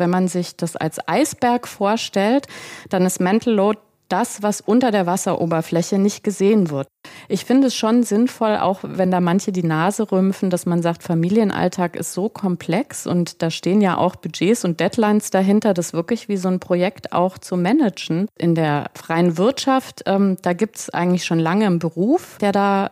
Wenn man sich das als Eisberg vorstellt, dann ist Mental Load das, was unter der Wasseroberfläche nicht gesehen wird. Ich finde es schon sinnvoll, auch wenn da manche die Nase rümpfen, dass man sagt, Familienalltag ist so komplex und da stehen ja auch Budgets und Deadlines dahinter, das wirklich wie so ein Projekt auch zu managen. In der freien Wirtschaft, ähm, da gibt es eigentlich schon lange einen Beruf, der da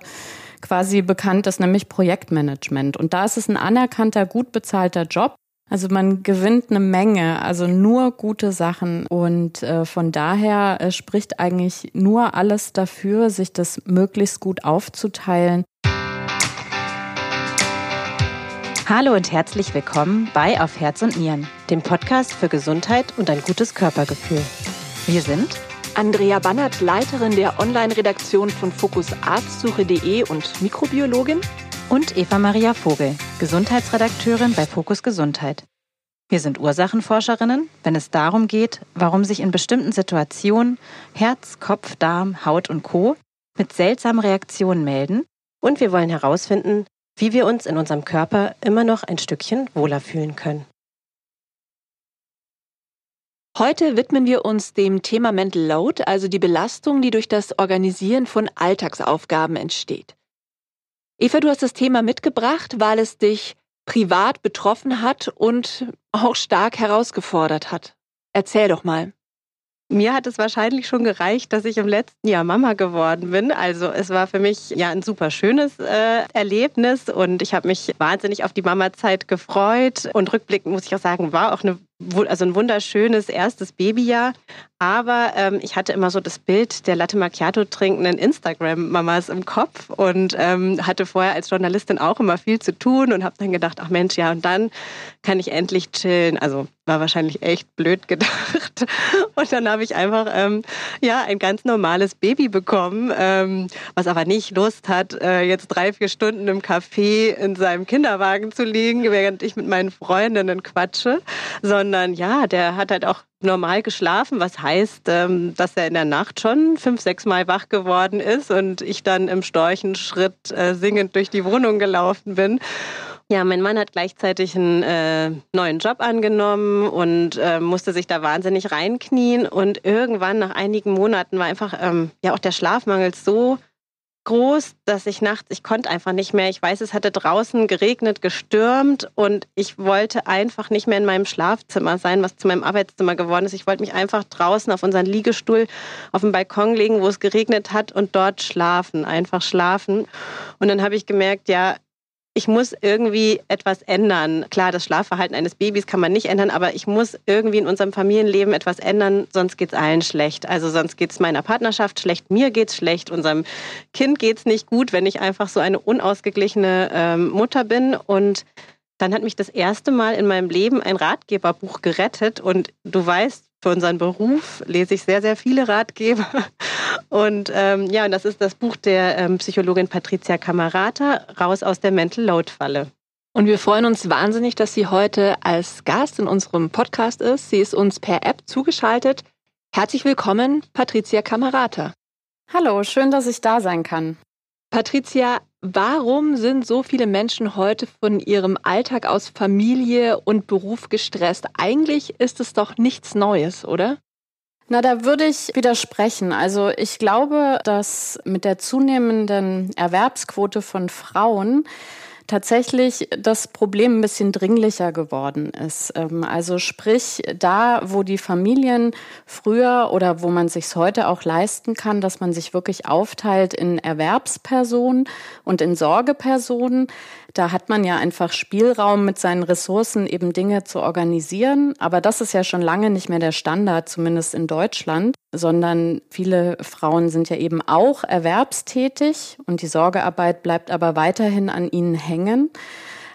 quasi bekannt ist, nämlich Projektmanagement. Und da ist es ein anerkannter, gut bezahlter Job. Also man gewinnt eine Menge, also nur gute Sachen. Und äh, von daher äh, spricht eigentlich nur alles dafür, sich das möglichst gut aufzuteilen. Hallo und herzlich willkommen bei Auf Herz und Nieren, dem Podcast für Gesundheit und ein gutes Körpergefühl. Wir sind Andrea Bannert, Leiterin der Online-Redaktion von fokusarztsuche.de und Mikrobiologin und Eva Maria Vogel, Gesundheitsredakteurin bei Fokus Gesundheit. Wir sind Ursachenforscherinnen, wenn es darum geht, warum sich in bestimmten Situationen Herz, Kopf, Darm, Haut und Co. mit seltsamen Reaktionen melden. Und wir wollen herausfinden, wie wir uns in unserem Körper immer noch ein Stückchen wohler fühlen können. Heute widmen wir uns dem Thema Mental Load, also die Belastung, die durch das Organisieren von Alltagsaufgaben entsteht. Eva, du hast das Thema mitgebracht, weil es dich privat betroffen hat und auch stark herausgefordert hat. Erzähl doch mal. Mir hat es wahrscheinlich schon gereicht, dass ich im letzten Jahr Mama geworden bin. Also es war für mich ja ein super schönes äh, Erlebnis und ich habe mich wahnsinnig auf die Mama-Zeit gefreut. Und rückblickend muss ich auch sagen, war auch eine also ein wunderschönes erstes Babyjahr. Aber ähm, ich hatte immer so das Bild der Latte Macchiato trinkenden Instagram-Mamas im Kopf und ähm, hatte vorher als Journalistin auch immer viel zu tun und habe dann gedacht, ach Mensch, ja, und dann kann ich endlich chillen. Also war wahrscheinlich echt blöd gedacht. Und dann habe ich einfach ähm, ja ein ganz normales Baby bekommen, ähm, was aber nicht Lust hat, äh, jetzt drei, vier Stunden im Café in seinem Kinderwagen zu liegen, während ich mit meinen Freundinnen quatsche, sondern sondern ja, der hat halt auch normal geschlafen, was heißt, ähm, dass er in der Nacht schon fünf, sechs Mal wach geworden ist und ich dann im Storchenschritt äh, singend durch die Wohnung gelaufen bin. Ja, mein Mann hat gleichzeitig einen äh, neuen Job angenommen und äh, musste sich da wahnsinnig reinknien. Und irgendwann nach einigen Monaten war einfach ähm, ja auch der Schlafmangel so groß, dass ich nachts, ich konnte einfach nicht mehr. Ich weiß, es hatte draußen geregnet, gestürmt und ich wollte einfach nicht mehr in meinem Schlafzimmer sein, was zu meinem Arbeitszimmer geworden ist. Ich wollte mich einfach draußen auf unseren Liegestuhl auf dem Balkon legen, wo es geregnet hat und dort schlafen, einfach schlafen. Und dann habe ich gemerkt, ja, ich muss irgendwie etwas ändern. Klar, das Schlafverhalten eines Babys kann man nicht ändern, aber ich muss irgendwie in unserem Familienleben etwas ändern, sonst geht es allen schlecht. Also sonst geht es meiner Partnerschaft schlecht, mir geht es schlecht, unserem Kind geht es nicht gut, wenn ich einfach so eine unausgeglichene ähm, Mutter bin. Und dann hat mich das erste Mal in meinem Leben ein Ratgeberbuch gerettet. Und du weißt, für unseren Beruf lese ich sehr, sehr viele Ratgeber. Und ähm, ja, und das ist das Buch der ähm, Psychologin Patricia Camarata, Raus aus der Mental Load Falle. Und wir freuen uns wahnsinnig, dass sie heute als Gast in unserem Podcast ist. Sie ist uns per App zugeschaltet. Herzlich willkommen, Patricia Camarata. Hallo, schön, dass ich da sein kann. Patricia, warum sind so viele Menschen heute von ihrem Alltag aus Familie und Beruf gestresst? Eigentlich ist es doch nichts Neues, oder? Na, da würde ich widersprechen. Also ich glaube, dass mit der zunehmenden Erwerbsquote von Frauen tatsächlich das Problem ein bisschen dringlicher geworden ist. Ähm, also sprich, da, wo die Familien früher oder wo man sich heute auch leisten kann, dass man sich wirklich aufteilt in Erwerbspersonen und in Sorgepersonen, da hat man ja einfach Spielraum mit seinen Ressourcen eben Dinge zu organisieren. Aber das ist ja schon lange nicht mehr der Standard, zumindest in Deutschland, sondern viele Frauen sind ja eben auch erwerbstätig und die Sorgearbeit bleibt aber weiterhin an ihnen hängen.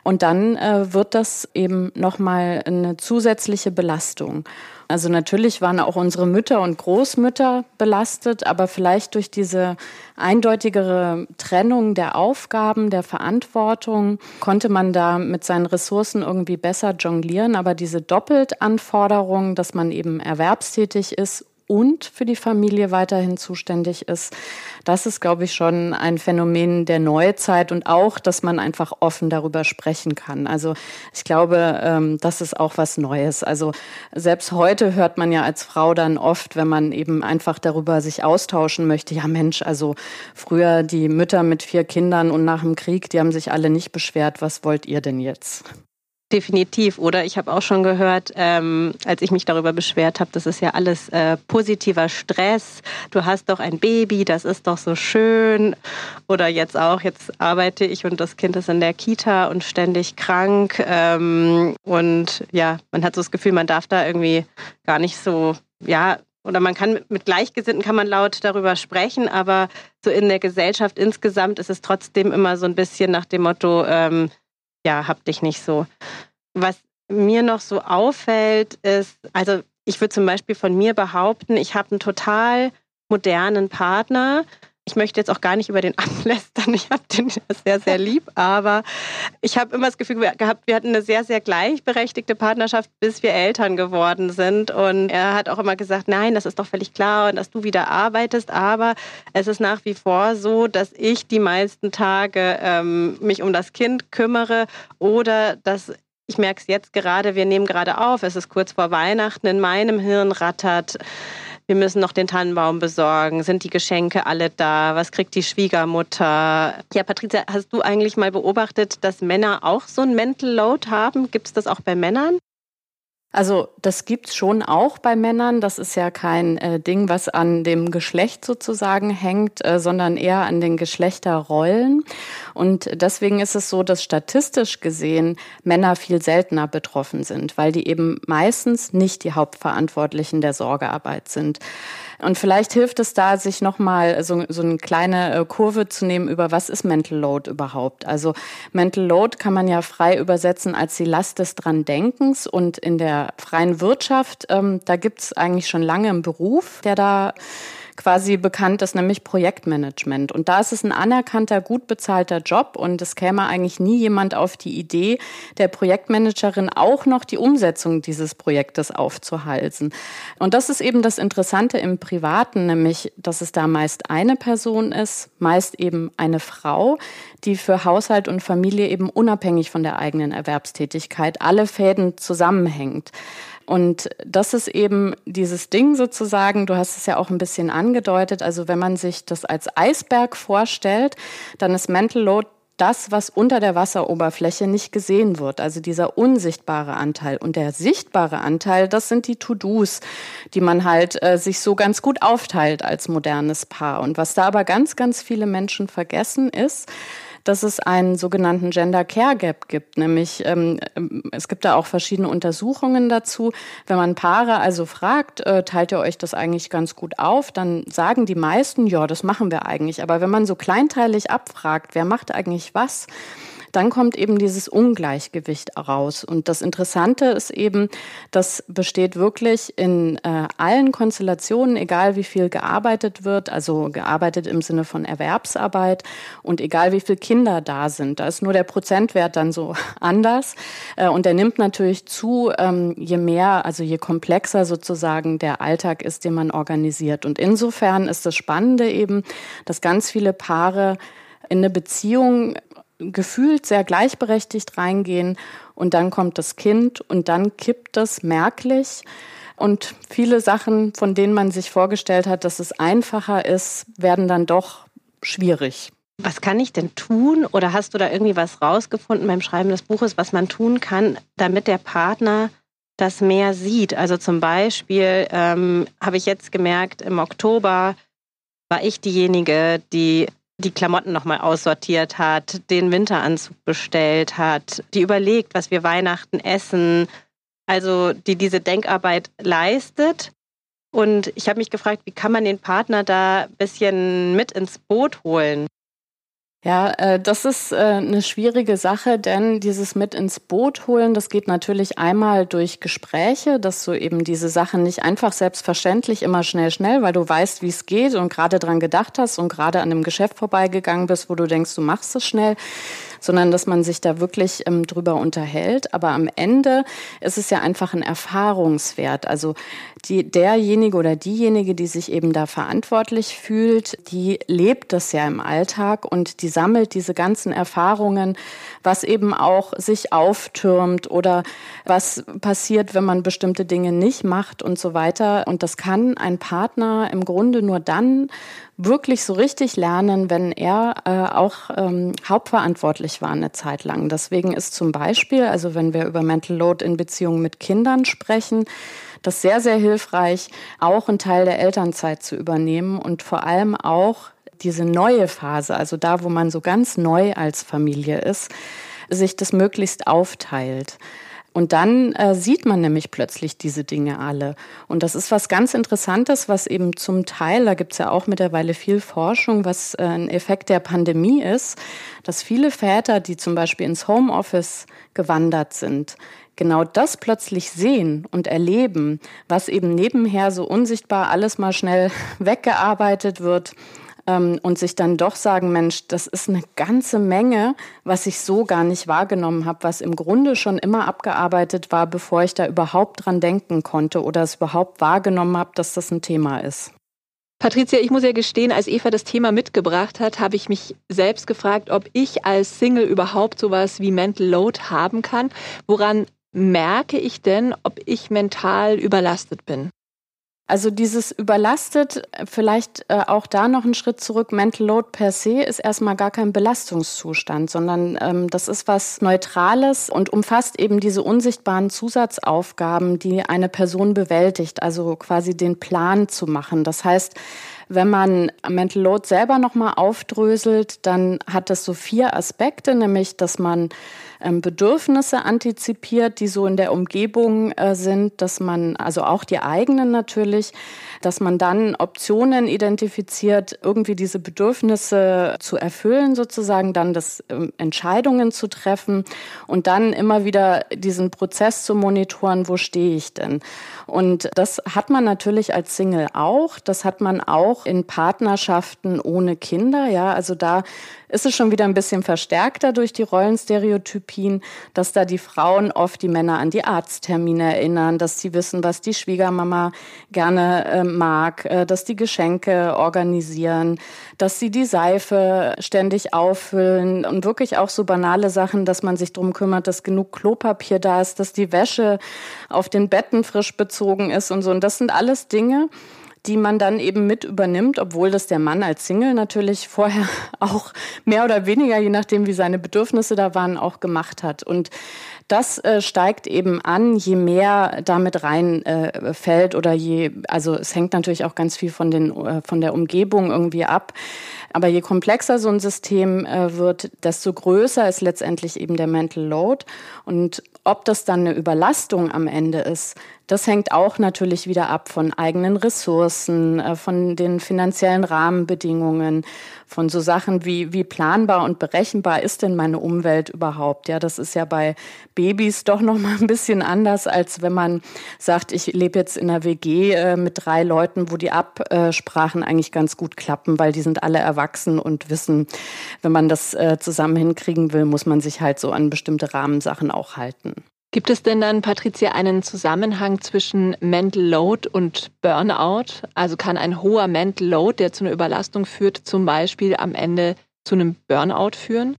Und dann äh, wird das eben nochmal eine zusätzliche Belastung. Also natürlich waren auch unsere Mütter und Großmütter belastet, aber vielleicht durch diese eindeutigere Trennung der Aufgaben, der Verantwortung, konnte man da mit seinen Ressourcen irgendwie besser jonglieren. Aber diese Doppeltanforderung, dass man eben erwerbstätig ist und für die Familie weiterhin zuständig ist. Das ist, glaube ich, schon ein Phänomen der Neuzeit und auch, dass man einfach offen darüber sprechen kann. Also ich glaube, ähm, das ist auch was Neues. Also selbst heute hört man ja als Frau dann oft, wenn man eben einfach darüber sich austauschen möchte, ja Mensch, also früher die Mütter mit vier Kindern und nach dem Krieg, die haben sich alle nicht beschwert. Was wollt ihr denn jetzt? Definitiv. Oder ich habe auch schon gehört, ähm, als ich mich darüber beschwert habe, das ist ja alles äh, positiver Stress. Du hast doch ein Baby, das ist doch so schön. Oder jetzt auch, jetzt arbeite ich und das Kind ist in der Kita und ständig krank. Ähm, und ja, man hat so das Gefühl, man darf da irgendwie gar nicht so, ja, oder man kann mit Gleichgesinnten kann man laut darüber sprechen, aber so in der Gesellschaft insgesamt ist es trotzdem immer so ein bisschen nach dem Motto, ähm, ja, hab dich nicht so. Was mir noch so auffällt, ist, also ich würde zum Beispiel von mir behaupten, ich habe einen total modernen Partner, ich möchte jetzt auch gar nicht über den anlästern, ich habe den sehr, sehr lieb, aber ich habe immer das Gefühl gehabt, wir hatten eine sehr, sehr gleichberechtigte Partnerschaft, bis wir Eltern geworden sind. Und er hat auch immer gesagt, nein, das ist doch völlig klar dass du wieder arbeitest, aber es ist nach wie vor so, dass ich die meisten Tage ähm, mich um das Kind kümmere oder dass ich merke es jetzt gerade, wir nehmen gerade auf, es ist kurz vor Weihnachten, in meinem Hirn rattert wir müssen noch den Tannenbaum besorgen, sind die Geschenke alle da, was kriegt die Schwiegermutter? Ja, Patricia, hast du eigentlich mal beobachtet, dass Männer auch so ein Mental Load haben? Gibt es das auch bei Männern? Also das gibt's schon auch bei Männern. Das ist ja kein äh, Ding, was an dem Geschlecht sozusagen hängt, äh, sondern eher an den Geschlechterrollen. Und deswegen ist es so, dass statistisch gesehen Männer viel seltener betroffen sind, weil die eben meistens nicht die Hauptverantwortlichen der Sorgearbeit sind. Und vielleicht hilft es da, sich nochmal so, so eine kleine äh, Kurve zu nehmen über was ist Mental Load überhaupt. Also Mental Load kann man ja frei übersetzen als die Last des dran Denkens. Und in der freien Wirtschaft, ähm, da gibt es eigentlich schon lange einen Beruf, der da quasi bekannt ist, nämlich Projektmanagement. Und da ist es ein anerkannter, gut bezahlter Job und es käme eigentlich nie jemand auf die Idee, der Projektmanagerin auch noch die Umsetzung dieses Projektes aufzuhalsen. Und das ist eben das Interessante im Privaten, nämlich, dass es da meist eine Person ist, meist eben eine Frau, die für Haushalt und Familie eben unabhängig von der eigenen Erwerbstätigkeit alle Fäden zusammenhängt. Und das ist eben dieses Ding sozusagen, du hast es ja auch ein bisschen angedeutet, also wenn man sich das als Eisberg vorstellt, dann ist Mental Load das, was unter der Wasseroberfläche nicht gesehen wird, also dieser unsichtbare Anteil. Und der sichtbare Anteil, das sind die To-Dos, die man halt äh, sich so ganz gut aufteilt als modernes Paar. Und was da aber ganz, ganz viele Menschen vergessen ist, dass es einen sogenannten Gender Care Gap gibt. Nämlich ähm, ähm, es gibt da auch verschiedene Untersuchungen dazu. Wenn man Paare also fragt, äh, teilt ihr euch das eigentlich ganz gut auf, dann sagen die meisten, ja, das machen wir eigentlich. Aber wenn man so kleinteilig abfragt, wer macht eigentlich was, dann kommt eben dieses Ungleichgewicht raus. Und das Interessante ist eben, das besteht wirklich in äh, allen Konstellationen, egal wie viel gearbeitet wird, also gearbeitet im Sinne von Erwerbsarbeit und egal wie viele Kinder da sind. Da ist nur der Prozentwert dann so anders. Äh, und der nimmt natürlich zu, ähm, je mehr, also je komplexer sozusagen der Alltag ist, den man organisiert. Und insofern ist das Spannende eben, dass ganz viele Paare in eine Beziehung gefühlt sehr gleichberechtigt reingehen und dann kommt das Kind und dann kippt das merklich. Und viele Sachen, von denen man sich vorgestellt hat, dass es einfacher ist, werden dann doch schwierig. Was kann ich denn tun oder hast du da irgendwie was rausgefunden beim Schreiben des Buches, was man tun kann, damit der Partner das mehr sieht? Also zum Beispiel ähm, habe ich jetzt gemerkt, im Oktober war ich diejenige, die die Klamotten nochmal aussortiert hat, den Winteranzug bestellt hat, die überlegt, was wir Weihnachten essen, also die diese Denkarbeit leistet. Und ich habe mich gefragt, wie kann man den Partner da ein bisschen mit ins Boot holen? Ja, äh, das ist äh, eine schwierige Sache, denn dieses mit ins Boot holen, das geht natürlich einmal durch Gespräche, dass du eben diese Sachen nicht einfach selbstverständlich immer schnell, schnell, weil du weißt, wie es geht und gerade dran gedacht hast und gerade an einem Geschäft vorbeigegangen bist, wo du denkst, du machst es schnell, sondern dass man sich da wirklich ähm, drüber unterhält. Aber am Ende ist es ja einfach ein Erfahrungswert. Also die, derjenige oder diejenige, die sich eben da verantwortlich fühlt, die lebt das ja im Alltag und die sammelt diese ganzen Erfahrungen, was eben auch sich auftürmt oder was passiert, wenn man bestimmte Dinge nicht macht und so weiter. Und das kann ein Partner im Grunde nur dann wirklich so richtig lernen, wenn er äh, auch ähm, hauptverantwortlich war eine Zeit lang. Deswegen ist zum Beispiel, also wenn wir über Mental Load in Beziehungen mit Kindern sprechen, das sehr, sehr hilfreich, auch einen Teil der Elternzeit zu übernehmen und vor allem auch diese neue Phase, also da, wo man so ganz neu als Familie ist, sich das möglichst aufteilt. Und dann äh, sieht man nämlich plötzlich diese Dinge alle. Und das ist was ganz Interessantes, was eben zum Teil, da gibt's ja auch mittlerweile viel Forschung, was äh, ein Effekt der Pandemie ist, dass viele Väter, die zum Beispiel ins Homeoffice gewandert sind, genau das plötzlich sehen und erleben, was eben nebenher so unsichtbar alles mal schnell weggearbeitet wird ähm, und sich dann doch sagen, Mensch, das ist eine ganze Menge, was ich so gar nicht wahrgenommen habe, was im Grunde schon immer abgearbeitet war, bevor ich da überhaupt dran denken konnte oder es überhaupt wahrgenommen habe, dass das ein Thema ist. Patricia, ich muss ja gestehen, als Eva das Thema mitgebracht hat, habe ich mich selbst gefragt, ob ich als Single überhaupt sowas wie Mental Load haben kann. Woran merke ich denn, ob ich mental überlastet bin? Also dieses überlastet, vielleicht äh, auch da noch einen Schritt zurück, Mental Load per se ist erstmal gar kein Belastungszustand, sondern ähm, das ist was Neutrales und umfasst eben diese unsichtbaren Zusatzaufgaben, die eine Person bewältigt, also quasi den Plan zu machen. Das heißt, wenn man Mental Load selber nochmal aufdröselt, dann hat das so vier Aspekte, nämlich dass man ähm, Bedürfnisse antizipiert, die so in der Umgebung äh, sind, dass man, also auch die eigenen natürlich, dass man dann Optionen identifiziert, irgendwie diese Bedürfnisse zu erfüllen, sozusagen, dann das ähm, Entscheidungen zu treffen und dann immer wieder diesen Prozess zu monitoren, wo stehe ich denn? Und das hat man natürlich als Single auch. Das hat man auch in Partnerschaften ohne Kinder. Ja, also da ist es schon wieder ein bisschen verstärkter durch die Rollenstereotypien, dass da die Frauen oft die Männer an die Arzttermine erinnern, dass sie wissen, was die Schwiegermama gerne äh, mag, äh, dass die Geschenke organisieren, dass sie die Seife ständig auffüllen und wirklich auch so banale Sachen, dass man sich drum kümmert, dass genug Klopapier da ist, dass die Wäsche auf den Betten frisch bezogen ist und so. Und das sind alles Dinge, die man dann eben mit übernimmt, obwohl das der Mann als Single natürlich vorher auch mehr oder weniger, je nachdem wie seine Bedürfnisse da waren, auch gemacht hat. Und das äh, steigt eben an, je mehr damit reinfällt äh, oder je, also es hängt natürlich auch ganz viel von den äh, von der Umgebung irgendwie ab. Aber je komplexer so ein System äh, wird, desto größer ist letztendlich eben der Mental Load. Und ob das dann eine Überlastung am Ende ist, das hängt auch natürlich wieder ab von eigenen Ressourcen, äh, von den finanziellen Rahmenbedingungen, von so Sachen wie, wie planbar und berechenbar ist denn meine Umwelt überhaupt? Ja, das ist ja bei Babys doch noch mal ein bisschen anders, als wenn man sagt, ich lebe jetzt in einer WG äh, mit drei Leuten, wo die Absprachen eigentlich ganz gut klappen, weil die sind alle erwachsen und wissen, wenn man das äh, zusammen hinkriegen will, muss man sich halt so an bestimmte Rahmensachen auch halten. Gibt es denn dann, Patricia, einen Zusammenhang zwischen Mental Load und Burnout? Also kann ein hoher Mental Load, der zu einer Überlastung führt, zum Beispiel am Ende zu einem Burnout führen?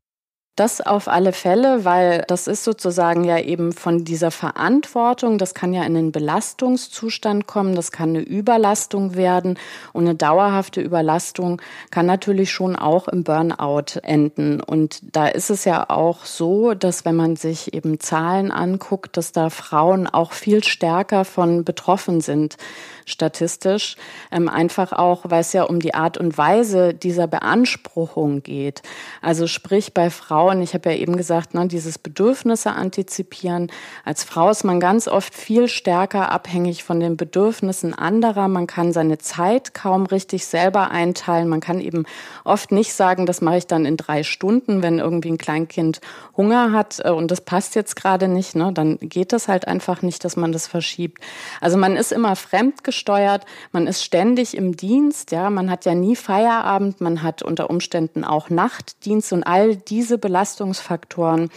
Das auf alle Fälle, weil das ist sozusagen ja eben von dieser Verantwortung, das kann ja in einen Belastungszustand kommen, das kann eine Überlastung werden und eine dauerhafte Überlastung kann natürlich schon auch im Burnout enden. Und da ist es ja auch so, dass wenn man sich eben Zahlen anguckt, dass da Frauen auch viel stärker von betroffen sind statistisch. Ähm, einfach auch, weil es ja um die Art und Weise dieser Beanspruchung geht. Also sprich bei Frauen, Frauen, ich habe ja eben gesagt, ne, dieses Bedürfnisse antizipieren. Als Frau ist man ganz oft viel stärker abhängig von den Bedürfnissen anderer. Man kann seine Zeit kaum richtig selber einteilen. Man kann eben oft nicht sagen, das mache ich dann in drei Stunden, wenn irgendwie ein Kleinkind Hunger hat äh, und das passt jetzt gerade nicht, ne, dann geht das halt einfach nicht, dass man das verschiebt. Also man ist immer fremdgesteuert, man ist ständig im Dienst, ja, man hat ja nie Feierabend, man hat unter Umständen auch Nachtdienst und all diese Belastungsfaktoren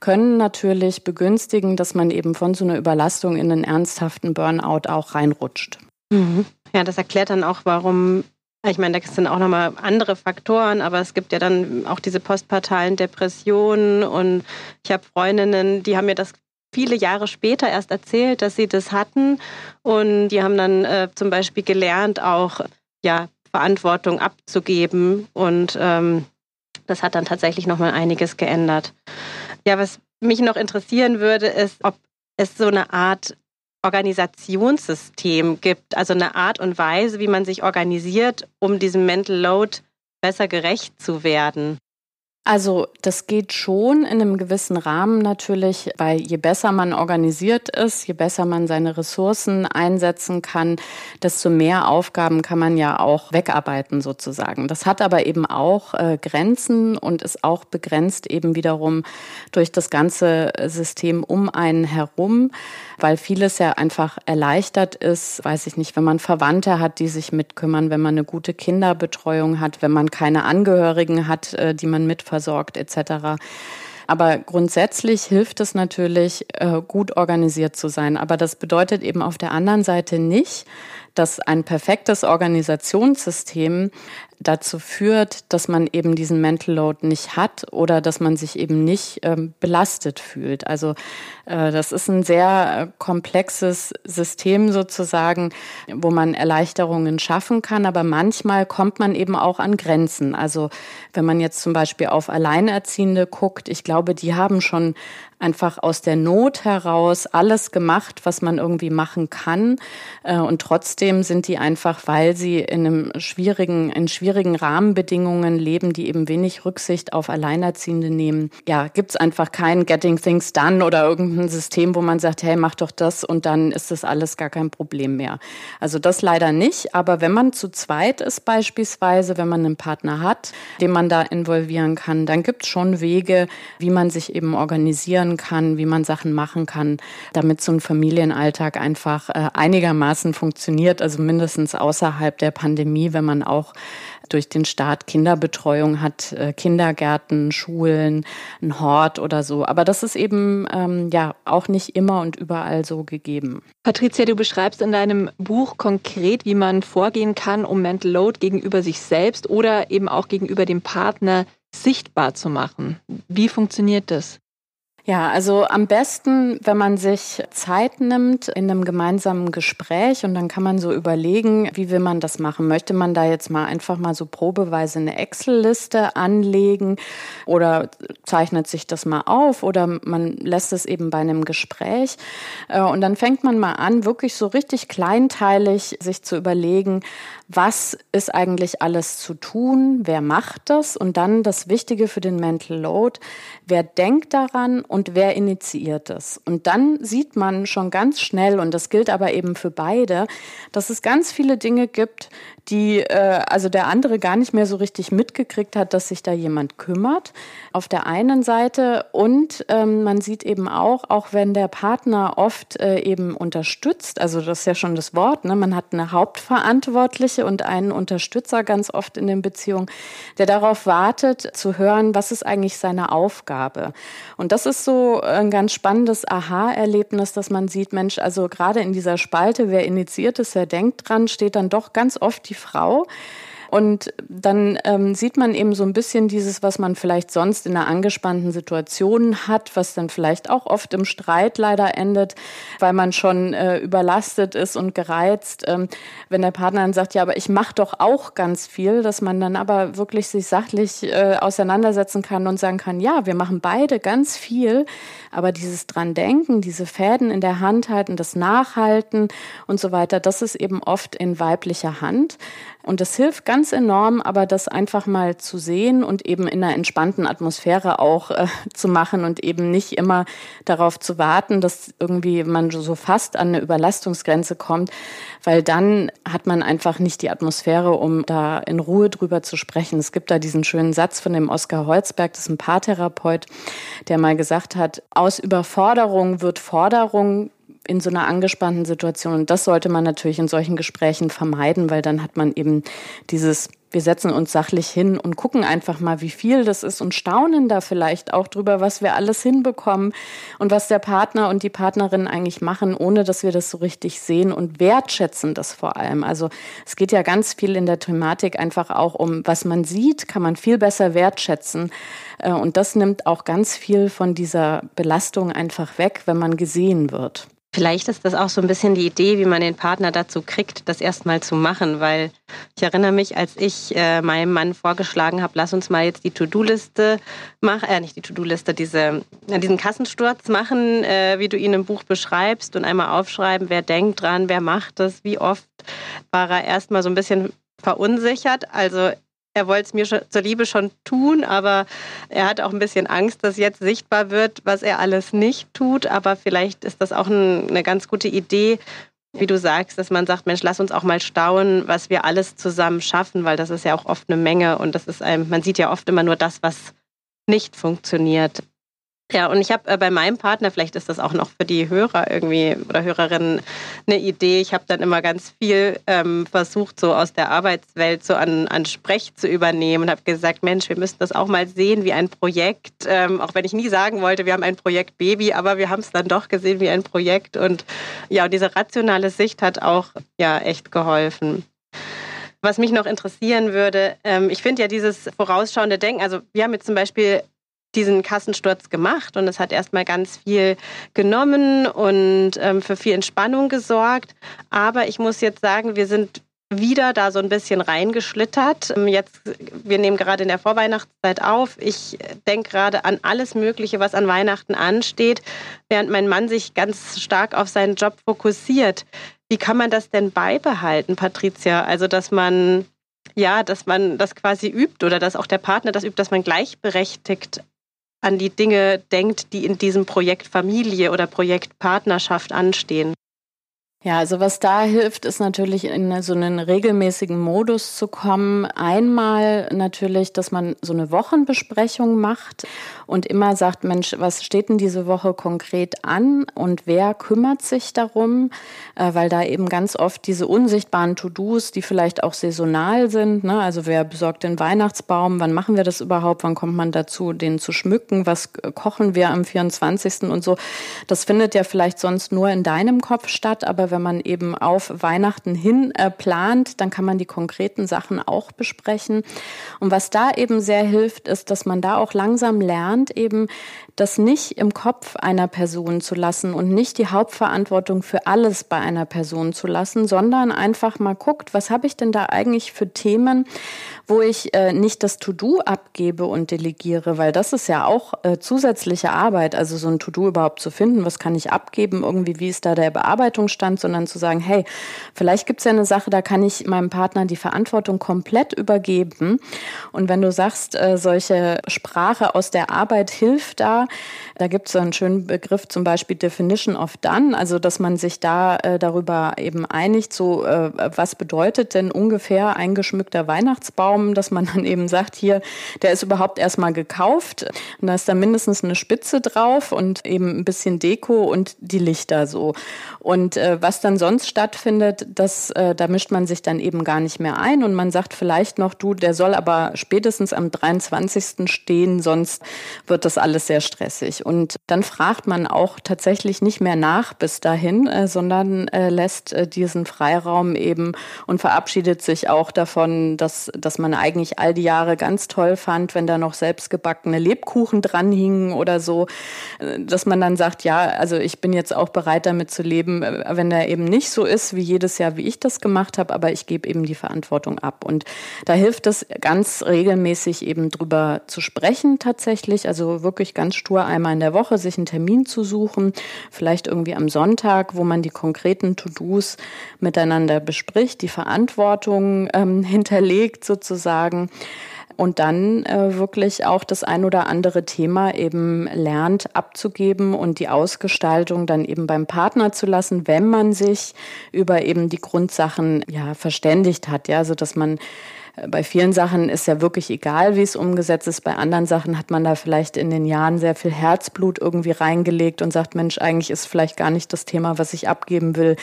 können natürlich begünstigen, dass man eben von so einer Überlastung in einen ernsthaften Burnout auch reinrutscht. Mhm. Ja, das erklärt dann auch, warum ich meine, da sind auch nochmal andere Faktoren, aber es gibt ja dann auch diese postpartalen Depressionen und ich habe Freundinnen, die haben mir das viele Jahre später erst erzählt, dass sie das hatten und die haben dann äh, zum Beispiel gelernt, auch ja Verantwortung abzugeben und ähm, das hat dann tatsächlich nochmal einiges geändert. Ja, was mich noch interessieren würde, ist, ob es so eine Art Organisationssystem gibt, also eine Art und Weise, wie man sich organisiert, um diesem Mental Load besser gerecht zu werden. Also das geht schon in einem gewissen Rahmen natürlich, weil je besser man organisiert ist, je besser man seine Ressourcen einsetzen kann, desto mehr Aufgaben kann man ja auch wegarbeiten sozusagen. Das hat aber eben auch äh, Grenzen und ist auch begrenzt eben wiederum durch das ganze System um einen herum, weil vieles ja einfach erleichtert ist, weiß ich nicht, wenn man Verwandte hat, die sich mitkümmern, wenn man eine gute Kinderbetreuung hat, wenn man keine Angehörigen hat, äh, die man mitverfolgt versorgt etc. Aber grundsätzlich hilft es natürlich, äh, gut organisiert zu sein. Aber das bedeutet eben auf der anderen Seite nicht, dass ein perfektes Organisationssystem dazu führt, dass man eben diesen Mental Load nicht hat oder dass man sich eben nicht ähm, belastet fühlt. Also äh, das ist ein sehr äh, komplexes System sozusagen, wo man Erleichterungen schaffen kann, aber manchmal kommt man eben auch an Grenzen. Also wenn man jetzt zum Beispiel auf Alleinerziehende guckt, ich glaube, die haben schon einfach aus der Not heraus alles gemacht, was man irgendwie machen kann. Äh, und trotzdem sind die einfach, weil sie in einem schwierigen, in schwierigen Rahmenbedingungen leben, die eben wenig Rücksicht auf Alleinerziehende nehmen. Ja, gibt's einfach kein Getting Things Done oder irgendein System, wo man sagt, hey, mach doch das und dann ist das alles gar kein Problem mehr. Also das leider nicht. Aber wenn man zu zweit ist beispielsweise, wenn man einen Partner hat, den man da involvieren kann, dann gibt's schon Wege, wie man sich eben organisieren organisieren kann, wie man Sachen machen kann, damit so ein Familienalltag einfach äh, einigermaßen funktioniert, also mindestens außerhalb der Pandemie, wenn man auch durch den Staat Kinderbetreuung hat, äh, Kindergärten, Schulen, ein Hort oder so. Aber das ist eben ähm, ja auch nicht immer und überall so gegeben. Patricia, du beschreibst in deinem Buch konkret, wie man vorgehen kann, um Mental Load gegenüber sich selbst oder eben auch gegenüber dem Partner sichtbar zu machen. Wie funktioniert das? Ja, also am besten, wenn man sich Zeit nimmt in einem gemeinsamen Gespräch und dann kann man so überlegen, wie will man das machen? Möchte man da jetzt mal einfach mal so probeweise eine Excel-Liste anlegen oder zeichnet sich das mal auf oder man lässt es eben bei einem Gespräch äh, und dann fängt man mal an, wirklich so richtig kleinteilig sich zu überlegen, was ist eigentlich alles zu tun, wer macht das und dann das Wichtige für den Mental Load, wer denkt daran und wer initiiert es. Und dann sieht man schon ganz schnell, und das gilt aber eben für beide, dass es ganz viele Dinge gibt, die äh, also der andere gar nicht mehr so richtig mitgekriegt hat, dass sich da jemand kümmert. Auf der einen Seite und ähm, man sieht eben auch, auch wenn der Partner oft äh, eben unterstützt, also das ist ja schon das Wort, ne, man hat eine Hauptverantwortliche und einen Unterstützer ganz oft in den Beziehungen, der darauf wartet zu hören, was ist eigentlich seine Aufgabe. Und das ist so ein ganz spannendes Aha-Erlebnis, dass man sieht, Mensch, also gerade in dieser Spalte, wer initiiert es, wer denkt dran, steht dann doch ganz oft die Frau. Und dann ähm, sieht man eben so ein bisschen dieses, was man vielleicht sonst in einer angespannten Situation hat, was dann vielleicht auch oft im Streit leider endet, weil man schon äh, überlastet ist und gereizt. Ähm, wenn der Partner dann sagt, ja, aber ich mache doch auch ganz viel, dass man dann aber wirklich sich sachlich äh, auseinandersetzen kann und sagen kann, ja, wir machen beide ganz viel, aber dieses dran denken, diese Fäden in der Hand halten, das Nachhalten und so weiter, das ist eben oft in weiblicher Hand. Und das hilft ganz enorm, aber das einfach mal zu sehen und eben in einer entspannten Atmosphäre auch äh, zu machen und eben nicht immer darauf zu warten, dass irgendwie man so fast an eine Überlastungsgrenze kommt, weil dann hat man einfach nicht die Atmosphäre, um da in Ruhe drüber zu sprechen. Es gibt da diesen schönen Satz von dem Oskar Holzberg, das ist ein Paartherapeut, der mal gesagt hat, aus Überforderung wird Forderung in so einer angespannten Situation. Und das sollte man natürlich in solchen Gesprächen vermeiden, weil dann hat man eben dieses, wir setzen uns sachlich hin und gucken einfach mal, wie viel das ist und staunen da vielleicht auch drüber, was wir alles hinbekommen und was der Partner und die Partnerin eigentlich machen, ohne dass wir das so richtig sehen und wertschätzen das vor allem. Also es geht ja ganz viel in der Thematik einfach auch um, was man sieht, kann man viel besser wertschätzen. Äh, und das nimmt auch ganz viel von dieser Belastung einfach weg, wenn man gesehen wird. Vielleicht ist das auch so ein bisschen die Idee, wie man den Partner dazu kriegt, das erstmal zu machen, weil ich erinnere mich, als ich äh, meinem Mann vorgeschlagen habe, lass uns mal jetzt die To-Do-Liste machen, äh, nicht die To-Do-Liste, diese, äh, diesen Kassensturz machen, äh, wie du ihn im Buch beschreibst und einmal aufschreiben, wer denkt dran, wer macht das, wie oft, war er erstmal so ein bisschen verunsichert. Also er wollte es mir schon, zur Liebe schon tun, aber er hat auch ein bisschen Angst, dass jetzt sichtbar wird, was er alles nicht tut. Aber vielleicht ist das auch ein, eine ganz gute Idee, wie du sagst, dass man sagt, Mensch, lass uns auch mal staunen, was wir alles zusammen schaffen, weil das ist ja auch oft eine Menge und das ist einem, man sieht ja oft immer nur das, was nicht funktioniert. Ja, und ich habe äh, bei meinem Partner, vielleicht ist das auch noch für die Hörer irgendwie oder Hörerinnen eine Idee. Ich habe dann immer ganz viel ähm, versucht, so aus der Arbeitswelt so an, an Sprech zu übernehmen und habe gesagt, Mensch, wir müssen das auch mal sehen wie ein Projekt. Ähm, auch wenn ich nie sagen wollte, wir haben ein Projekt Baby, aber wir haben es dann doch gesehen wie ein Projekt. Und ja, und diese rationale Sicht hat auch ja echt geholfen. Was mich noch interessieren würde, ähm, ich finde ja dieses vorausschauende Denken, also wir haben jetzt zum Beispiel diesen Kassensturz gemacht und es hat erstmal ganz viel genommen und ähm, für viel Entspannung gesorgt. Aber ich muss jetzt sagen, wir sind wieder da so ein bisschen reingeschlittert. Ähm, jetzt, wir nehmen gerade in der Vorweihnachtszeit auf. Ich denke gerade an alles Mögliche, was an Weihnachten ansteht, während mein Mann sich ganz stark auf seinen Job fokussiert. Wie kann man das denn beibehalten, Patricia? Also, dass man ja, dass man das quasi übt oder dass auch der Partner das übt, dass man gleichberechtigt an die Dinge denkt, die in diesem Projekt Familie oder Projekt Partnerschaft anstehen. Ja, also was da hilft, ist natürlich in so einen regelmäßigen Modus zu kommen. Einmal natürlich, dass man so eine Wochenbesprechung macht und immer sagt, Mensch, was steht denn diese Woche konkret an und wer kümmert sich darum? Äh, weil da eben ganz oft diese unsichtbaren To-Dos, die vielleicht auch saisonal sind, ne? also wer besorgt den Weihnachtsbaum, wann machen wir das überhaupt, wann kommt man dazu, den zu schmücken, was kochen wir am 24. und so. Das findet ja vielleicht sonst nur in deinem Kopf statt, aber wenn man eben auf Weihnachten hin äh, plant, dann kann man die konkreten Sachen auch besprechen. Und was da eben sehr hilft, ist, dass man da auch langsam lernt, eben das nicht im Kopf einer Person zu lassen und nicht die Hauptverantwortung für alles bei einer Person zu lassen, sondern einfach mal guckt, was habe ich denn da eigentlich für Themen, wo ich äh, nicht das To-Do abgebe und delegiere, weil das ist ja auch äh, zusätzliche Arbeit, also so ein To-Do überhaupt zu finden, was kann ich abgeben, irgendwie, wie ist da der Bearbeitungsstand, sondern zu sagen, hey, vielleicht gibt es ja eine Sache, da kann ich meinem Partner die Verantwortung komplett übergeben. Und wenn du sagst, äh, solche Sprache aus der Arbeit hilft da, da gibt es so einen schönen Begriff, zum Beispiel Definition of Done, also dass man sich da äh, darüber eben einigt, so äh, was bedeutet denn ungefähr ein geschmückter Weihnachtsbaum, dass man dann eben sagt, hier, der ist überhaupt erstmal gekauft und da ist da mindestens eine Spitze drauf und eben ein bisschen Deko und die Lichter so. Und äh, was dann sonst stattfindet, das, äh, da mischt man sich dann eben gar nicht mehr ein und man sagt vielleicht noch, du, der soll aber spätestens am 23. stehen, sonst wird das alles sehr stressig. Und dann fragt man auch tatsächlich nicht mehr nach bis dahin, äh, sondern äh, lässt äh, diesen Freiraum eben und verabschiedet sich auch davon, dass, dass man eigentlich all die Jahre ganz toll fand, wenn da noch selbstgebackene Lebkuchen dran hingen oder so, äh, dass man dann sagt, ja, also ich bin jetzt auch bereit damit zu leben, äh, wenn der eben nicht so ist wie jedes Jahr, wie ich das gemacht habe, aber ich gebe eben die Verantwortung ab. Und da hilft es ganz regelmäßig eben drüber zu sprechen tatsächlich, also wirklich ganz stur einmal in der Woche sich einen Termin zu suchen, vielleicht irgendwie am Sonntag, wo man die konkreten To-Dos miteinander bespricht, die Verantwortung ähm, hinterlegt sozusagen und dann äh, wirklich auch das ein oder andere Thema eben lernt abzugeben und die Ausgestaltung dann eben beim Partner zu lassen, wenn man sich über eben die Grundsachen ja verständigt hat, ja, so dass man bei vielen Sachen ist ja wirklich egal, wie es umgesetzt ist. Bei anderen Sachen hat man da vielleicht in den Jahren sehr viel Herzblut irgendwie reingelegt und sagt, Mensch, eigentlich ist vielleicht gar nicht das Thema, was ich abgeben will.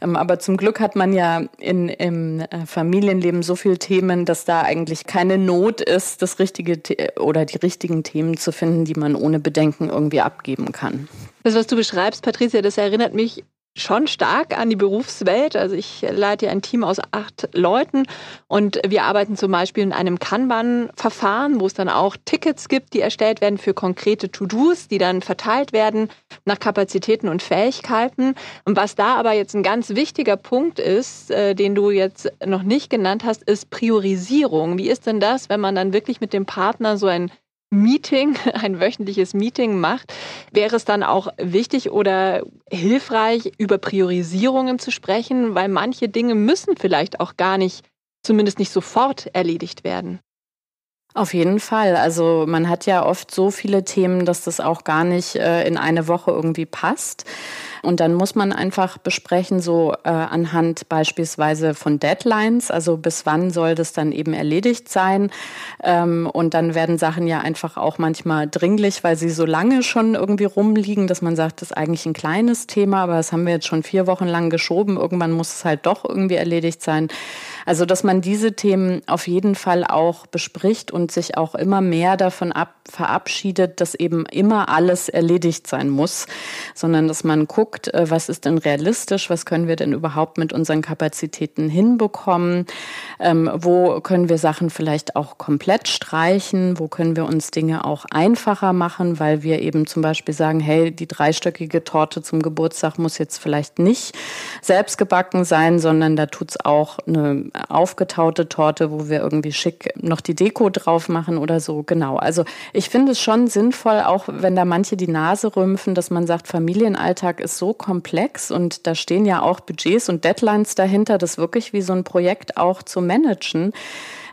Ähm, aber zum Glück hat man ja in, im äh, Familienleben so viele Themen, dass da eigentlich keine Not ist, das richtige oder die richtigen Themen zu finden, die man ohne Bedenken irgendwie abgeben kann. Das, was du beschreibst, Patricia, das erinnert mich schon stark an die Berufswelt. Also ich leite ein Team aus acht Leuten und wir arbeiten zum Beispiel in einem Kanban-Verfahren, wo es dann auch Tickets gibt, die erstellt werden für konkrete To-Dos, die dann verteilt werden nach Kapazitäten und Fähigkeiten. Und was da aber jetzt ein ganz wichtiger Punkt ist, äh, den du jetzt noch nicht genannt hast, ist Priorisierung. Wie ist denn das, wenn man dann wirklich mit dem Partner so ein Meeting, ein wöchentliches Meeting macht, wäre es dann auch wichtig oder hilfreich, über Priorisierungen zu sprechen, weil manche Dinge müssen vielleicht auch gar nicht, zumindest nicht sofort erledigt werden. Auf jeden Fall. Also man hat ja oft so viele Themen, dass das auch gar nicht äh, in eine Woche irgendwie passt. Und dann muss man einfach besprechen, so äh, anhand beispielsweise von Deadlines, also bis wann soll das dann eben erledigt sein. Ähm, und dann werden Sachen ja einfach auch manchmal dringlich, weil sie so lange schon irgendwie rumliegen, dass man sagt, das ist eigentlich ein kleines Thema, aber das haben wir jetzt schon vier Wochen lang geschoben. Irgendwann muss es halt doch irgendwie erledigt sein. Also, dass man diese Themen auf jeden Fall auch bespricht und sich auch immer mehr davon ab, verabschiedet, dass eben immer alles erledigt sein muss, sondern dass man guckt, äh, was ist denn realistisch, was können wir denn überhaupt mit unseren Kapazitäten hinbekommen, ähm, wo können wir Sachen vielleicht auch komplett streichen, wo können wir uns Dinge auch einfacher machen, weil wir eben zum Beispiel sagen, hey, die dreistöckige Torte zum Geburtstag muss jetzt vielleicht nicht selbst gebacken sein, sondern da tut's auch eine aufgetaute Torte, wo wir irgendwie schick noch die Deko drauf machen oder so. Genau. Also ich finde es schon sinnvoll, auch wenn da manche die Nase rümpfen, dass man sagt, Familienalltag ist so komplex und da stehen ja auch Budgets und Deadlines dahinter, das wirklich wie so ein Projekt auch zu managen.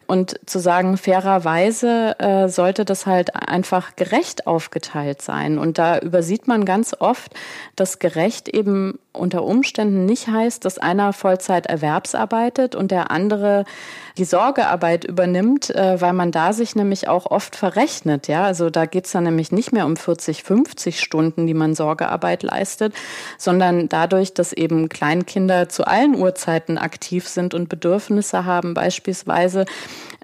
Und zu sagen, fairerweise äh, sollte das halt einfach gerecht aufgeteilt sein. Und da übersieht man ganz oft, dass gerecht eben unter Umständen nicht heißt, dass einer Vollzeit erwerbsarbeitet und der andere die Sorgearbeit übernimmt, äh, weil man da sich nämlich auch oft verrechnet. Ja, also da geht's dann nämlich nicht mehr um 40, 50 Stunden, die man Sorgearbeit leistet, sondern dadurch, dass eben Kleinkinder zu allen Uhrzeiten aktiv sind und Bedürfnisse haben, beispielsweise,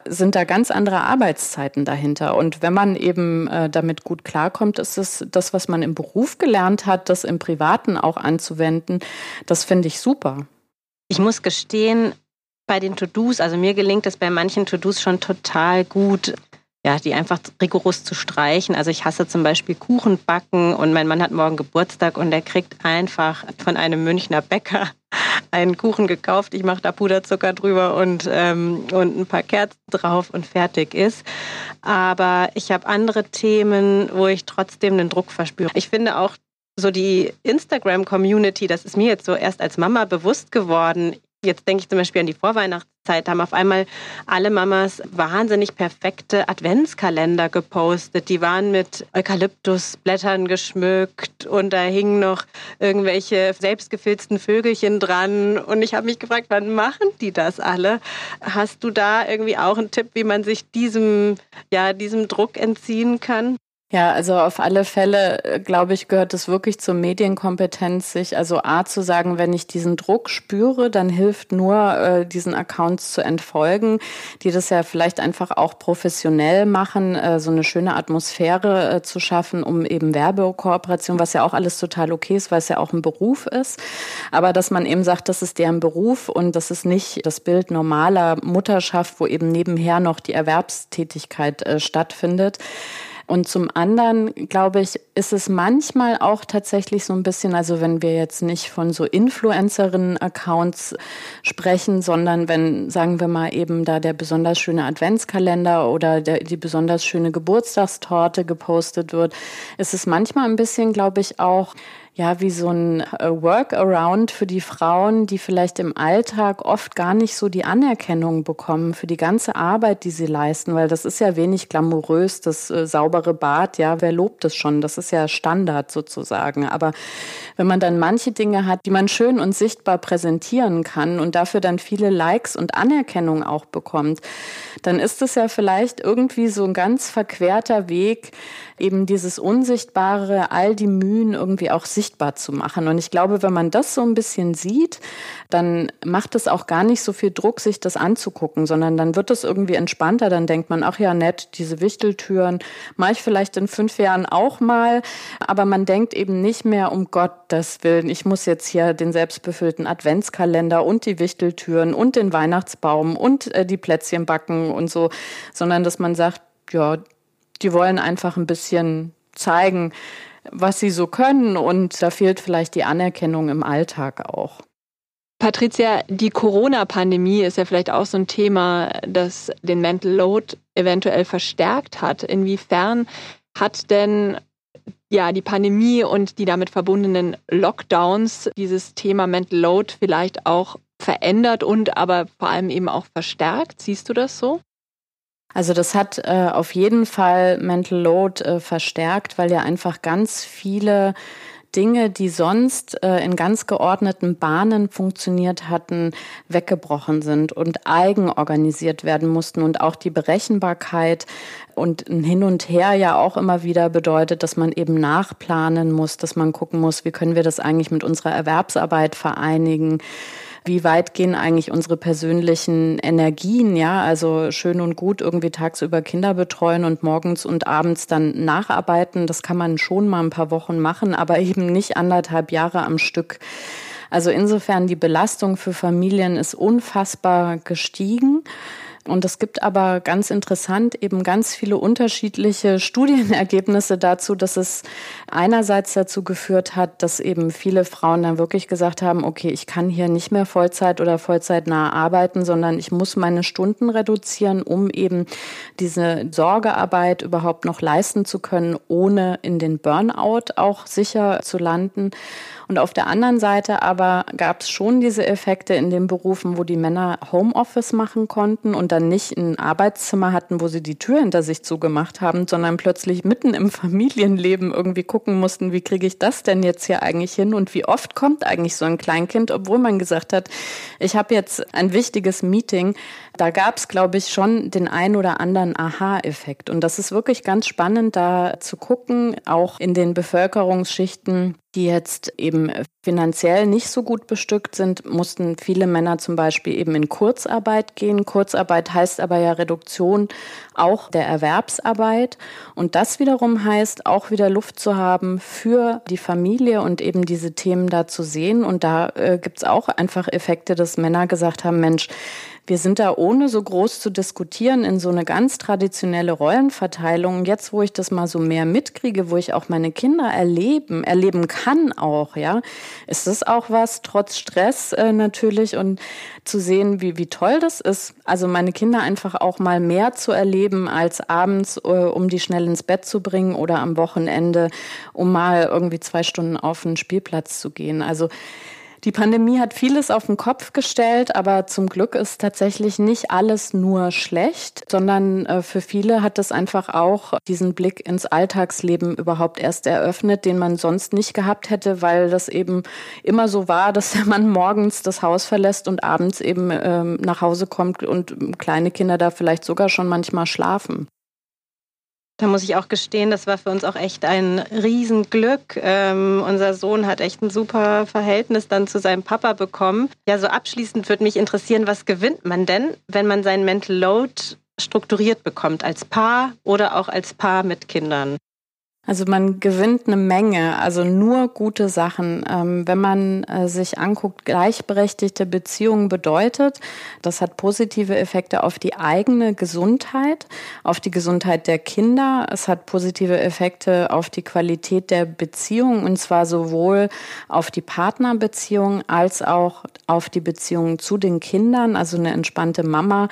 sind da ganz andere Arbeitszeiten dahinter. Und wenn man eben äh, damit gut klarkommt, ist es das, was man im Beruf gelernt hat, das im Privaten auch anzuwenden. Das finde ich super. Ich muss gestehen, bei den To-Dos, also mir gelingt es bei manchen To-Dos schon total gut, ja, die einfach rigoros zu streichen. Also ich hasse zum Beispiel Kuchen backen und mein Mann hat morgen Geburtstag und er kriegt einfach von einem Münchner Bäcker einen Kuchen gekauft. Ich mache da Puderzucker drüber und, ähm, und ein paar Kerzen drauf und fertig ist. Aber ich habe andere Themen, wo ich trotzdem den Druck verspüre. Ich finde auch so die Instagram-Community, das ist mir jetzt so erst als Mama bewusst geworden. Jetzt denke ich zum Beispiel an die Vorweihnachtszeit, haben auf einmal alle Mamas wahnsinnig perfekte Adventskalender gepostet. Die waren mit Eukalyptusblättern geschmückt und da hingen noch irgendwelche selbstgefilzten Vögelchen dran. Und ich habe mich gefragt, wann machen die das alle? Hast du da irgendwie auch einen Tipp, wie man sich diesem, ja, diesem Druck entziehen kann? Ja, also auf alle Fälle, äh, glaube ich, gehört es wirklich zur Medienkompetenz, sich also A zu sagen, wenn ich diesen Druck spüre, dann hilft nur, äh, diesen Accounts zu entfolgen, die das ja vielleicht einfach auch professionell machen, äh, so eine schöne Atmosphäre äh, zu schaffen, um eben Werbekooperation, was ja auch alles total okay ist, weil es ja auch ein Beruf ist. Aber dass man eben sagt, das ist deren Beruf und das ist nicht das Bild normaler Mutterschaft, wo eben nebenher noch die Erwerbstätigkeit äh, stattfindet Und zum anderen, glaube ich, ist es manchmal auch tatsächlich so ein bisschen, also wenn wir jetzt nicht von so Influencerinnen-Accounts sprechen, sondern wenn, sagen wir mal, eben da der besonders schöne Adventskalender oder der, die besonders schöne Geburtstagstorte gepostet wird, ist es manchmal ein bisschen, glaube ich, auch ja, wie so ein äh, Workaround für die Frauen, die vielleicht im Alltag oft gar nicht so die Anerkennung bekommen für die ganze Arbeit, die sie leisten, weil das ist ja wenig glamourös, das äh, saubere Bad, ja, wer lobt es schon? Das ist ja Standard sozusagen. Aber wenn man dann manche Dinge hat, die man schön und sichtbar präsentieren kann und dafür dann viele Likes und Anerkennung auch bekommt, dann ist es ja vielleicht irgendwie so ein ganz verquerter Weg, eben dieses Unsichtbare, all die Mühen irgendwie auch sichtbar zu machen. Und ich glaube, wenn man das so ein bisschen sieht, dann macht es auch gar nicht so viel Druck, sich das anzugucken, sondern dann wird es irgendwie entspannter. Dann denkt man, ach ja, nett, diese Wichteltüren mache ich vielleicht in fünf Jahren auch mal. Aber man denkt eben nicht mehr, um Gottes Willen, ich muss jetzt hier den selbstbefüllten Adventskalender und die Wichteltüren und den Weihnachtsbaum und äh, die Plätzchen backen und so, sondern dass man sagt, ja, die wollen einfach ein bisschen zeigen, was sie so können und da fehlt vielleicht die Anerkennung im Alltag auch. Patricia, die Corona-Pandemie ist ja vielleicht auch so ein Thema, das den Mental Load eventuell verstärkt hat. Inwiefern hat denn ja die Pandemie und die damit verbundenen Lockdowns dieses Thema Mental Load vielleicht auch verändert und aber vor allem eben auch verstärkt? Siehst du das so? Also das hat äh, auf jeden Fall Mental Load äh, verstärkt, weil ja einfach ganz viele Dinge, die sonst äh, in ganz geordneten Bahnen funktioniert hatten, weggebrochen sind und eigen organisiert werden mussten. Und auch die Berechenbarkeit und ein Hin und Her ja auch immer wieder bedeutet, dass man eben nachplanen muss, dass man gucken muss, wie können wir das eigentlich mit unserer Erwerbsarbeit vereinigen wie weit gehen eigentlich unsere persönlichen Energien, ja, also schön und gut irgendwie tagsüber Kinder betreuen und morgens und abends dann nacharbeiten, das kann man schon mal ein paar Wochen machen, aber eben nicht anderthalb Jahre am Stück. Also insofern die Belastung für Familien ist unfassbar gestiegen. Und es gibt aber ganz interessant eben ganz viele unterschiedliche Studienergebnisse dazu, dass es einerseits dazu geführt hat, dass eben viele Frauen dann wirklich gesagt haben, okay, ich kann hier nicht mehr Vollzeit oder Vollzeitnah arbeiten, sondern ich muss meine Stunden reduzieren, um eben diese Sorgearbeit überhaupt noch leisten zu können, ohne in den Burnout auch sicher zu landen. Und auf der anderen Seite aber gab es schon diese Effekte in den Berufen, wo die Männer Homeoffice machen konnten und dann nicht ein Arbeitszimmer hatten, wo sie die Tür hinter sich zugemacht haben, sondern plötzlich mitten im Familienleben irgendwie gucken mussten, wie kriege ich das denn jetzt hier eigentlich hin und wie oft kommt eigentlich so ein Kleinkind, obwohl man gesagt hat, ich habe jetzt ein wichtiges Meeting. Da gab es, glaube ich, schon den ein oder anderen Aha-Effekt. Und das ist wirklich ganz spannend, da zu gucken, auch in den Bevölkerungsschichten, die jetzt eben finanziell nicht so gut bestückt sind, mussten viele Männer zum Beispiel eben in Kurzarbeit gehen. Kurzarbeit heißt aber ja Reduktion auch der Erwerbsarbeit. Und das wiederum heißt, auch wieder Luft zu haben für die Familie und eben diese Themen da zu sehen. Und da äh, gibt's auch einfach Effekte, dass Männer gesagt haben, Mensch, wir sind da ohne so groß zu diskutieren in so eine ganz traditionelle Rollenverteilung. Jetzt, wo ich das mal so mehr mitkriege, wo ich auch meine Kinder erleben, erleben kann auch, ja, ist das auch was, trotz Stress äh, natürlich und zu sehen, wie, wie toll das ist. Also meine Kinder einfach auch mal mehr zu erleben als abends, äh, um die schnell ins Bett zu bringen oder am Wochenende, um mal irgendwie zwei Stunden auf den Spielplatz zu gehen. Also die Pandemie hat vieles auf den Kopf gestellt, aber zum Glück ist tatsächlich nicht alles nur schlecht, sondern äh, für viele hat es einfach auch diesen Blick ins Alltagsleben überhaupt erst eröffnet, den man sonst nicht gehabt hätte, weil das eben immer so war, dass der Mann morgens das Haus verlässt und abends eben ähm, nach Hause kommt und kleine Kinder da vielleicht sogar schon manchmal schlafen. Da muss ich auch gestehen, das war für uns auch echt ein Riesenglück. Ähm, unser Sohn hat echt ein super Verhältnis dann zu seinem Papa bekommen. Ja, so abschließend würde mich interessieren, was gewinnt man denn, wenn man seinen Mental Load strukturiert bekommt, als Paar oder auch als Paar mit Kindern? Also man gewinnt eine Menge, also nur gute Sachen. Ähm, wenn man äh, sich anguckt, gleichberechtigte Beziehungen bedeutet, das hat positive Effekte auf die eigene Gesundheit, auf die Gesundheit der Kinder. Es hat positive Effekte auf die Qualität der Beziehung und zwar sowohl auf die Partnerbeziehung als auch auf die Beziehung zu den Kindern. Also eine entspannte Mama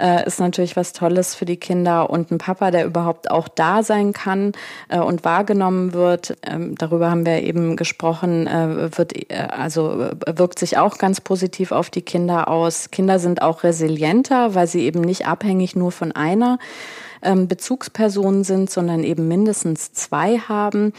äh, ist natürlich was Tolles für die Kinder und ein Papa, der überhaupt auch da sein kann äh, und wahrgenommen wird, ähm, darüber haben wir eben gesprochen, äh, wird, äh, also äh, wirkt sich auch ganz positiv auf die Kinder aus. Kinder sind auch resilienter, weil sie eben nicht abhängig nur von einer ähm, Bezugsperson sind, sondern eben mindestens zwei haben.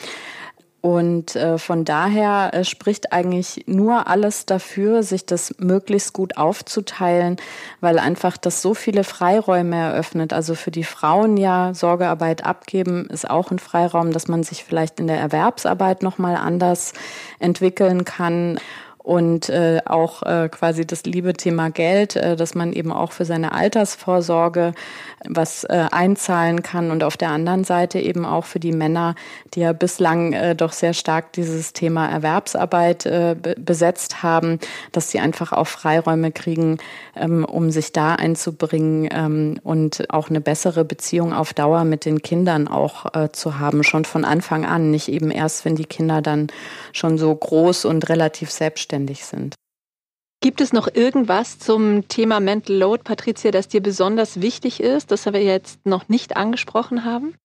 Und äh, von daher äh, spricht eigentlich nur alles dafür, sich das möglichst gut aufzuteilen, weil einfach das so viele Freiräume eröffnet. Also für die Frauen ja Sorgearbeit abgeben ist auch ein Freiraum, dass man sich vielleicht in der Erwerbsarbeit noch mal anders entwickeln kann und äh, auch äh, quasi das liebe Thema Geld, äh, dass man eben auch für seine Altersvorsorge was äh, einzahlen kann und auf der anderen Seite eben auch für die Männer, die ja bislang äh, doch sehr stark dieses Thema Erwerbsarbeit äh, besetzt haben, dass sie einfach auch Freiräume kriegen, ähm, um sich da einzubringen ähm, und auch eine bessere Beziehung auf Dauer mit den Kindern auch äh, zu haben, schon von Anfang an, nicht eben erst, wenn die Kinder dann schon so groß und relativ selbstständig sind. Gibt es noch irgendwas zum Thema Mental Load, Patricia, das dir besonders wichtig ist, das wir jetzt noch nicht angesprochen haben?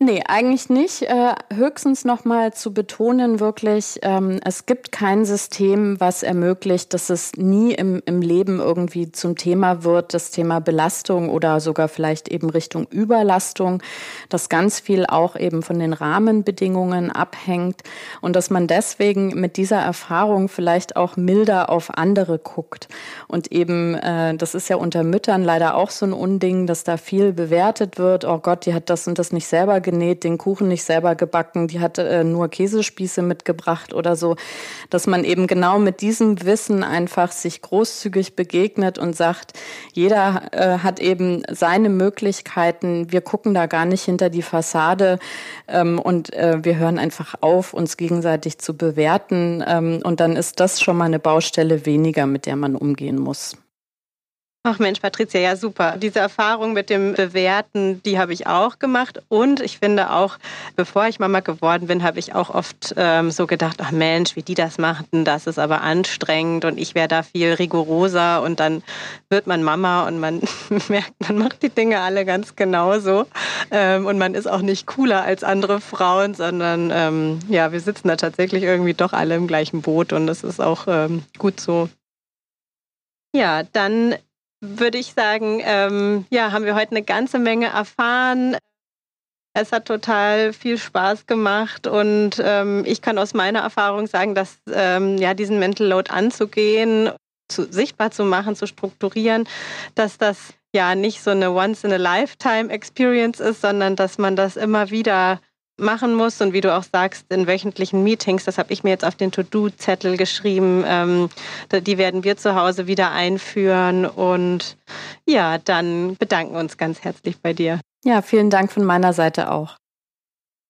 Nee, eigentlich nicht. Äh, höchstens nochmal zu betonen, wirklich, ähm, es gibt kein System, was ermöglicht, dass es nie im, im Leben irgendwie zum Thema wird, das Thema Belastung oder sogar vielleicht eben Richtung Überlastung, dass ganz viel auch eben von den Rahmenbedingungen abhängt und dass man deswegen mit dieser Erfahrung vielleicht auch milder auf andere guckt. Und eben, äh, das ist ja unter Müttern leider auch so ein Unding, dass da viel bewertet wird. Oh Gott, die hat das und das nicht selber genäht, den Kuchen nicht selber gebacken, die hat äh, nur Käsespieße mitgebracht oder so, dass man eben genau mit diesem Wissen einfach sich großzügig begegnet und sagt, jeder äh, hat eben seine Möglichkeiten, wir gucken da gar nicht hinter die Fassade ähm, und äh, wir hören einfach auf, uns gegenseitig zu bewerten ähm, und dann ist das schon mal eine Baustelle weniger, mit der man umgehen muss. Ach Mensch, Patricia, ja super. Diese Erfahrung mit dem Bewerten, die habe ich auch gemacht. Und ich finde auch, bevor ich Mama geworden bin, habe ich auch oft ähm, so gedacht, ach Mensch, wie die das machten, das ist aber anstrengend und ich wäre da viel rigoroser. Und dann wird man Mama und man merkt, man macht die Dinge alle ganz genauso. Ähm, und man ist auch nicht cooler als andere Frauen, sondern ähm, ja, wir sitzen da tatsächlich irgendwie doch alle im gleichen Boot und das ist auch ähm, gut so. Ja, dann würde ich sagen, ähm, ja, haben wir heute eine ganze Menge erfahren. Es hat total viel Spaß gemacht und ähm, ich kann aus meiner Erfahrung sagen, dass ähm, ja diesen Mental Load anzugehen, zu, sichtbar zu machen, zu strukturieren, dass das ja nicht so eine Once in a Lifetime Experience ist, sondern dass man das immer wieder machen muss und wie du auch sagst, in wöchentlichen Meetings, das habe ich mir jetzt auf den To-Do-Zettel geschrieben, ähm, die werden wir zu Hause wieder einführen und ja, dann bedanken uns ganz herzlich bei dir. Ja, vielen Dank von meiner Seite auch.